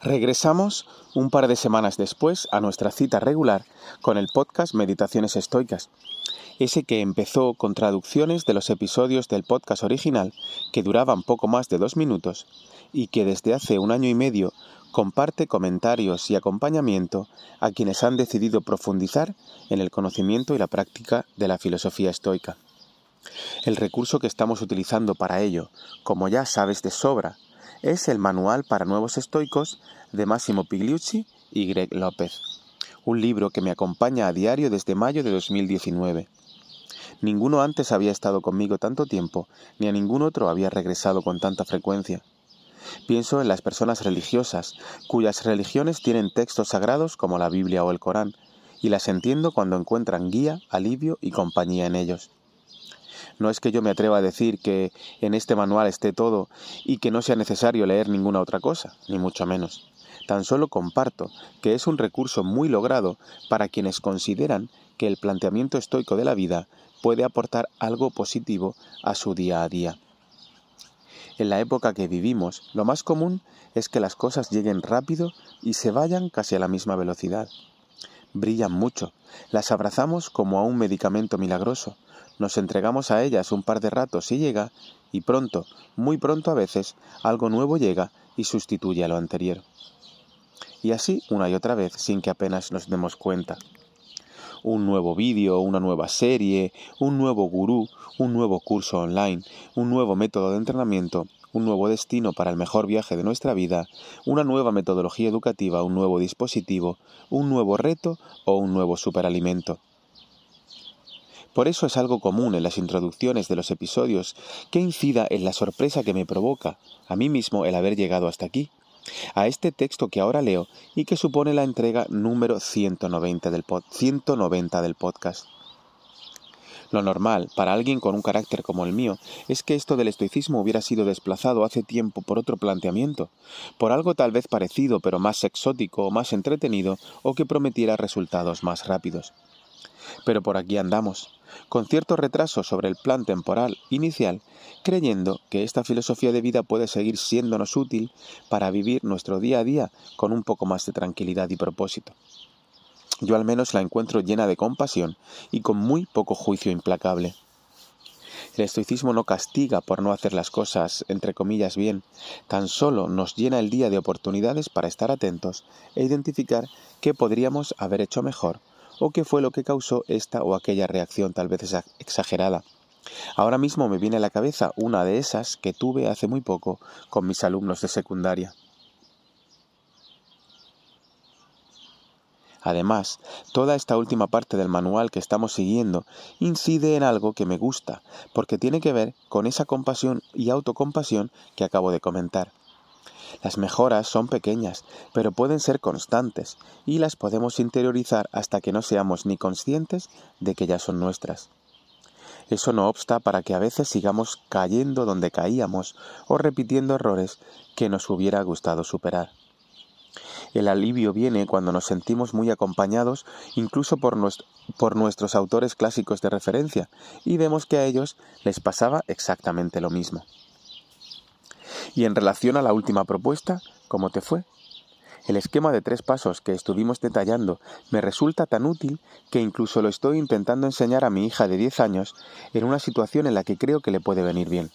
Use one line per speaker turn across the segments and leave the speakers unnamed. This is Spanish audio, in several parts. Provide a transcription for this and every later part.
Regresamos un par de semanas después a nuestra cita regular con el podcast Meditaciones Estoicas, ese que empezó con traducciones de los episodios del podcast original que duraban poco más de dos minutos y que desde hace un año y medio comparte comentarios y acompañamiento a quienes han decidido profundizar en el conocimiento y la práctica de la filosofía estoica. El recurso que estamos utilizando para ello, como ya sabes de sobra, es el Manual para Nuevos Estoicos de Máximo Pigliucci y Greg López, un libro que me acompaña a diario desde mayo de 2019. Ninguno antes había estado conmigo tanto tiempo, ni a ningún otro había regresado con tanta frecuencia. Pienso en las personas religiosas, cuyas religiones tienen textos sagrados como la Biblia o el Corán, y las entiendo cuando encuentran guía, alivio y compañía en ellos. No es que yo me atreva a decir que en este manual esté todo y que no sea necesario leer ninguna otra cosa, ni mucho menos. Tan solo comparto que es un recurso muy logrado para quienes consideran que el planteamiento estoico de la vida puede aportar algo positivo a su día a día. En la época que vivimos, lo más común es que las cosas lleguen rápido y se vayan casi a la misma velocidad. Brillan mucho, las abrazamos como a un medicamento milagroso, nos entregamos a ellas un par de ratos y llega, y pronto, muy pronto a veces, algo nuevo llega y sustituye a lo anterior. Y así una y otra vez sin que apenas nos demos cuenta. Un nuevo vídeo, una nueva serie, un nuevo gurú, un nuevo curso online, un nuevo método de entrenamiento, un nuevo destino para el mejor viaje de nuestra vida, una nueva metodología educativa, un nuevo dispositivo, un nuevo reto o un nuevo superalimento. Por eso es algo común en las introducciones de los episodios que incida en la sorpresa que me provoca a mí mismo el haber llegado hasta aquí, a este texto que ahora leo y que supone la entrega número 190 del, 190 del podcast. Lo normal, para alguien con un carácter como el mío, es que esto del estoicismo hubiera sido desplazado hace tiempo por otro planteamiento, por algo tal vez parecido pero más exótico o más entretenido o que prometiera resultados más rápidos. Pero por aquí andamos, con cierto retraso sobre el plan temporal inicial, creyendo que esta filosofía de vida puede seguir siéndonos útil para vivir nuestro día a día con un poco más de tranquilidad y propósito. Yo al menos la encuentro llena de compasión y con muy poco juicio implacable. El estoicismo no castiga por no hacer las cosas, entre comillas, bien, tan solo nos llena el día de oportunidades para estar atentos e identificar qué podríamos haber hecho mejor o qué fue lo que causó esta o aquella reacción tal vez exagerada. Ahora mismo me viene a la cabeza una de esas que tuve hace muy poco con mis alumnos de secundaria. Además, toda esta última parte del manual que estamos siguiendo incide en algo que me gusta, porque tiene que ver con esa compasión y autocompasión que acabo de comentar. Las mejoras son pequeñas, pero pueden ser constantes y las podemos interiorizar hasta que no seamos ni conscientes de que ya son nuestras. Eso no obsta para que a veces sigamos cayendo donde caíamos o repitiendo errores que nos hubiera gustado superar. El alivio viene cuando nos sentimos muy acompañados incluso por, nuestros autores clásicos de referencia y vemos que a ellos les pasaba exactamente lo mismo. Y en relación a la última propuesta, ¿cómo te fue? El esquema de tres pasos que estuvimos detallando me resulta tan útil que incluso lo estoy intentando enseñar a mi hija de 10 años en una situación en la que creo que le puede venir bien.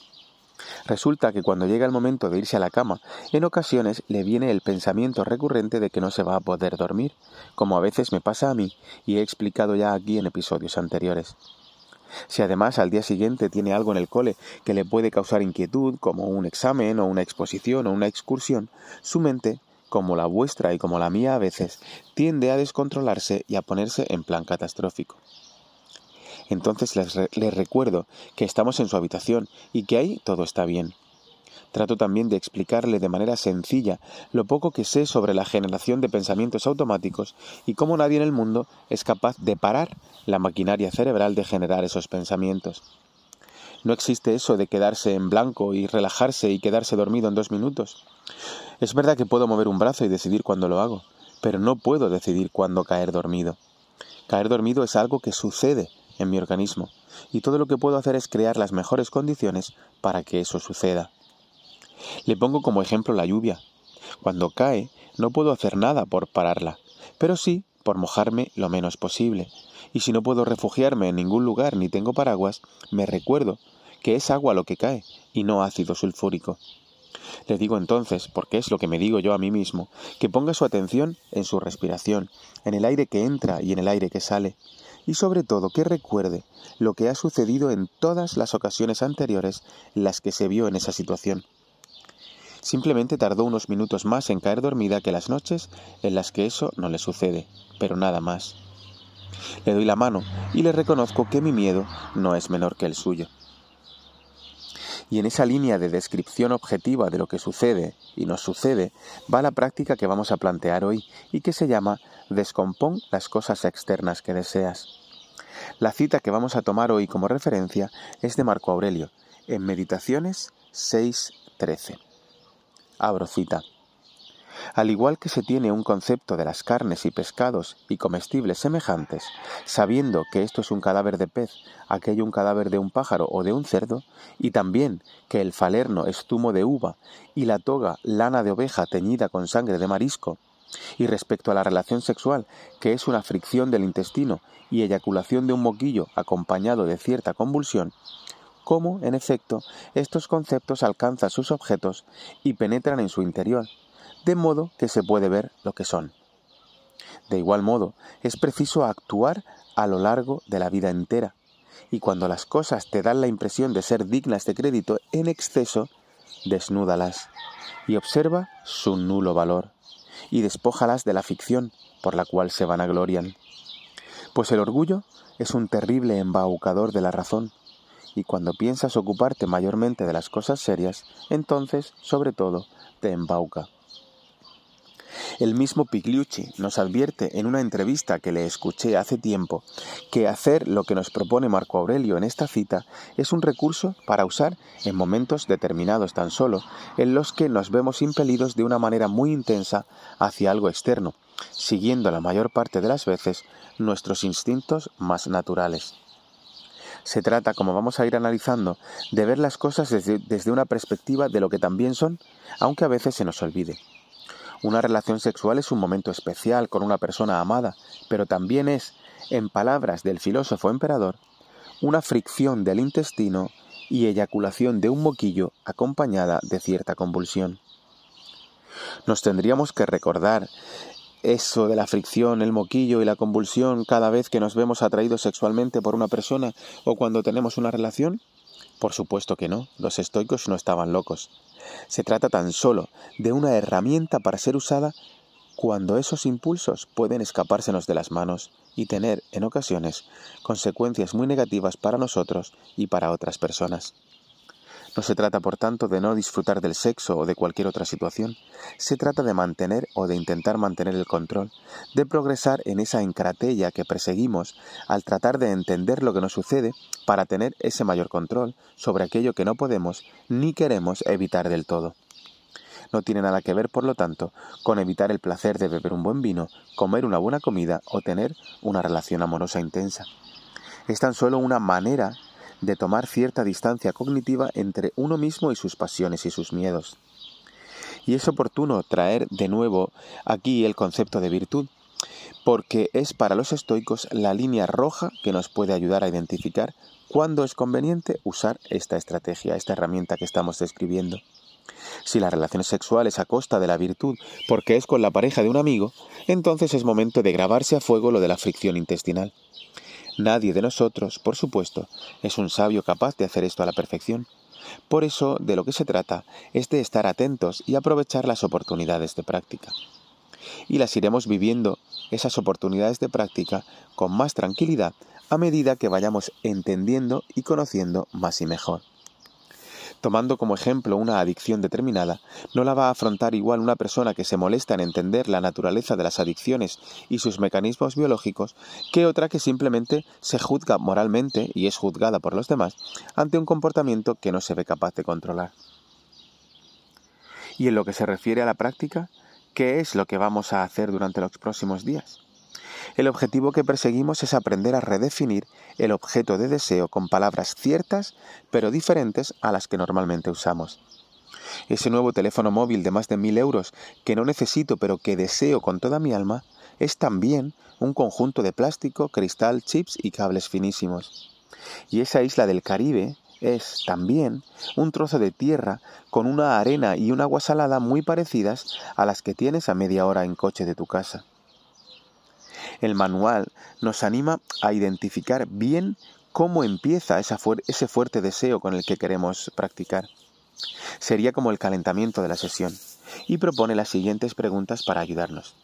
Resulta que cuando llega el momento de irse a la cama, en ocasiones le viene el pensamiento recurrente de que no se va a poder dormir, como a veces me pasa a mí y he explicado ya aquí en episodios anteriores. Si además al día siguiente tiene algo en el cole que le puede causar inquietud, como un examen o una exposición o una excursión, su mente, como la vuestra y como la mía a veces, tiende a descontrolarse y a ponerse en plan catastrófico. Entonces les, recuerdo que estamos en su habitación y que ahí todo está bien. Trato también de explicarle de manera sencilla lo poco que sé sobre la generación de pensamientos automáticos y cómo nadie en el mundo es capaz de parar la maquinaria cerebral de generar esos pensamientos. No existe eso de quedarse en blanco y relajarse y quedarse dormido en dos minutos. Es verdad que puedo mover un brazo y decidir cuándo lo hago, pero no puedo decidir cuándo caer dormido. Caer dormido es algo que sucede en mi organismo, y todo lo que puedo hacer es crear las mejores condiciones para que eso suceda. Le pongo como ejemplo la lluvia. Cuando cae, no puedo hacer nada por pararla, pero sí por mojarme lo menos posible. Y si no puedo refugiarme en ningún lugar ni tengo paraguas, me recuerdo que es agua lo que cae y no ácido sulfúrico. Le digo entonces, porque es lo que me digo yo a mí mismo, que ponga su atención en su respiración, en el aire que entra y en el aire que sale, y sobre todo que recuerde lo que ha sucedido en todas las ocasiones anteriores en las que se vio en esa situación. Simplemente tardó unos minutos más en caer dormida que las noches en las que eso no le sucede, pero nada más. Le doy la mano y le reconozco que mi miedo no es menor que el suyo. Y en esa línea de descripción objetiva de lo que sucede y nos sucede va la práctica que vamos a plantear hoy y que se llama Descompón las cosas externas que deseas. La cita que vamos a tomar hoy como referencia es de Marco Aurelio, en Meditaciones 6.13. Abro cita. Al igual que se tiene un concepto de las carnes y pescados y comestibles semejantes, sabiendo que esto es un cadáver de pez, aquello un cadáver de un pájaro o de un cerdo, y también que el falerno es zumo de uva y la toga lana de oveja teñida con sangre de marisco, y respecto a la relación sexual, que es una fricción del intestino y eyaculación de un moquillo acompañado de cierta convulsión, cómo, en efecto, estos conceptos alcanzan sus objetos y penetran en su interior, de modo que se puede ver lo que son. De igual modo, es preciso actuar a lo largo de la vida entera, y cuando las cosas te dan la impresión de ser dignas de crédito en exceso, desnúdalas y observa su nulo valor, y despójalas de la ficción por la cual se vanaglorian. Pues el orgullo es un terrible embaucador de la razón, y cuando piensas ocuparte mayormente de las cosas serias, entonces, sobre todo, te embauca. El mismo Pigliucci nos advierte en una entrevista que le escuché hace tiempo que hacer lo que nos propone Marco Aurelio en esta cita es un recurso para usar en momentos determinados tan solo, en los que nos vemos impelidos de una manera muy intensa hacia algo externo, siguiendo la mayor parte de las veces nuestros instintos más naturales. Se trata, como vamos a ir analizando, de ver las cosas desde, desde una perspectiva de lo que también son, aunque a veces se nos olvide. Una relación sexual es un momento especial con una persona amada, pero también es, en palabras del filósofo emperador, una fricción del intestino y eyaculación de un moquillo acompañada de cierta convulsión. Nos tendríamos que recordar eso de la fricción, el moquillo y la convulsión cada vez que nos vemos atraídos sexualmente por una persona o cuando tenemos una relación? Por supuesto que no, los estoicos no estaban locos. Se trata tan solo de una herramienta para ser usada cuando esos impulsos pueden escapársenos de las manos y tener, en ocasiones, consecuencias muy negativas para nosotros y para otras personas. No se trata, por tanto, de no disfrutar del sexo o de cualquier otra situación. Se trata de mantener o de intentar mantener el control, de progresar en esa encratella que perseguimos al tratar de entender lo que nos sucede para tener ese mayor control sobre aquello que no podemos ni queremos evitar del todo. No tiene nada que ver, por lo tanto, con evitar el placer de beber un buen vino, comer una buena comida o tener una relación amorosa intensa. Es tan solo una manera de tomar cierta distancia cognitiva entre uno mismo y sus pasiones y sus miedos. Y es oportuno traer de nuevo aquí el concepto de virtud, porque es para los estoicos la línea roja que nos puede ayudar a identificar cuándo es conveniente usar esta estrategia, esta herramienta que estamos describiendo. Si la relación sexual es a costa de la virtud porque es con la pareja de un amigo, entonces es momento de grabarse a fuego lo de la fricción intestinal. Nadie de nosotros, por supuesto, es un sabio capaz de hacer esto a la perfección. Por eso, de lo que se trata es de estar atentos y aprovechar las oportunidades de práctica. Y las iremos viviendo, esas oportunidades de práctica, con más tranquilidad a medida que vayamos entendiendo y conociendo más y mejor tomando como ejemplo una adicción determinada, no la va a afrontar igual una persona que se molesta en entender la naturaleza de las adicciones y sus mecanismos biológicos que otra que simplemente se juzga moralmente y es juzgada por los demás ante un comportamiento que no se ve capaz de controlar. Y en lo que se refiere a la práctica, ¿qué es lo que vamos a hacer durante los próximos días? El objetivo que perseguimos es aprender a redefinir el objeto de deseo con palabras ciertas pero diferentes a las que normalmente usamos. Ese nuevo teléfono móvil de más de mil euros que no necesito pero que deseo con toda mi alma es también un conjunto de plástico, cristal, chips y cables finísimos. Y esa isla del Caribe es también un trozo de tierra con una arena y un agua salada muy parecidas a las que tienes a media hora en coche de tu casa. El manual nos anima a identificar bien cómo empieza ese fuerte deseo con el que queremos practicar. Sería como el calentamiento de la sesión y propone las siguientes preguntas para ayudarnos.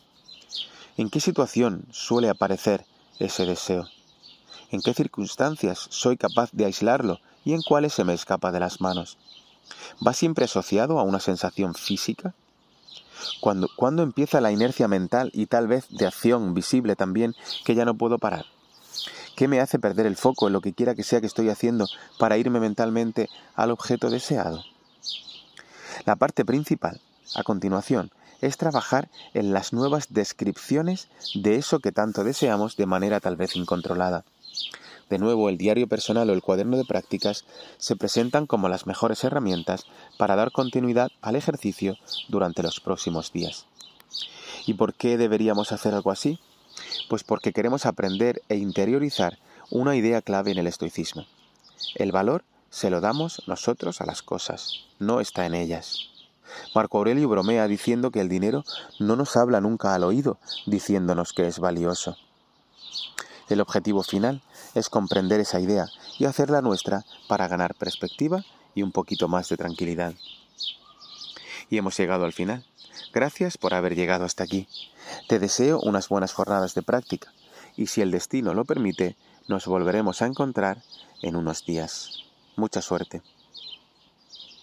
¿En qué situación suele aparecer ese deseo? ¿En qué circunstancias soy capaz de aislarlo y en cuáles se me escapa de las manos? ¿Va siempre asociado a una sensación física? Cuando, cuando empieza la inercia mental y tal vez de acción visible también que ya no puedo parar? ¿Qué me hace perder el foco en lo que quiera que sea que estoy haciendo para irme mentalmente al objeto deseado? La parte principal, a continuación, es trabajar en las nuevas descripciones de eso que tanto deseamos de manera tal vez incontrolada. De nuevo, el diario personal o el cuaderno de prácticas se presentan como las mejores herramientas para dar continuidad al ejercicio durante los próximos días. ¿Y por qué deberíamos hacer algo así? Pues porque queremos aprender e interiorizar una idea clave en el estoicismo. El valor se lo damos nosotros a las cosas, no está en ellas. Marco Aurelio bromea diciendo que el dinero no nos habla nunca al oído, diciéndonos que es valioso. El objetivo final es comprender esa idea y hacerla nuestra para ganar perspectiva y un poquito más de tranquilidad. Y hemos llegado al final. Gracias por haber llegado hasta aquí. Te deseo unas buenas jornadas de práctica y si el destino lo permite, nos volveremos a encontrar en unos días. Mucha suerte.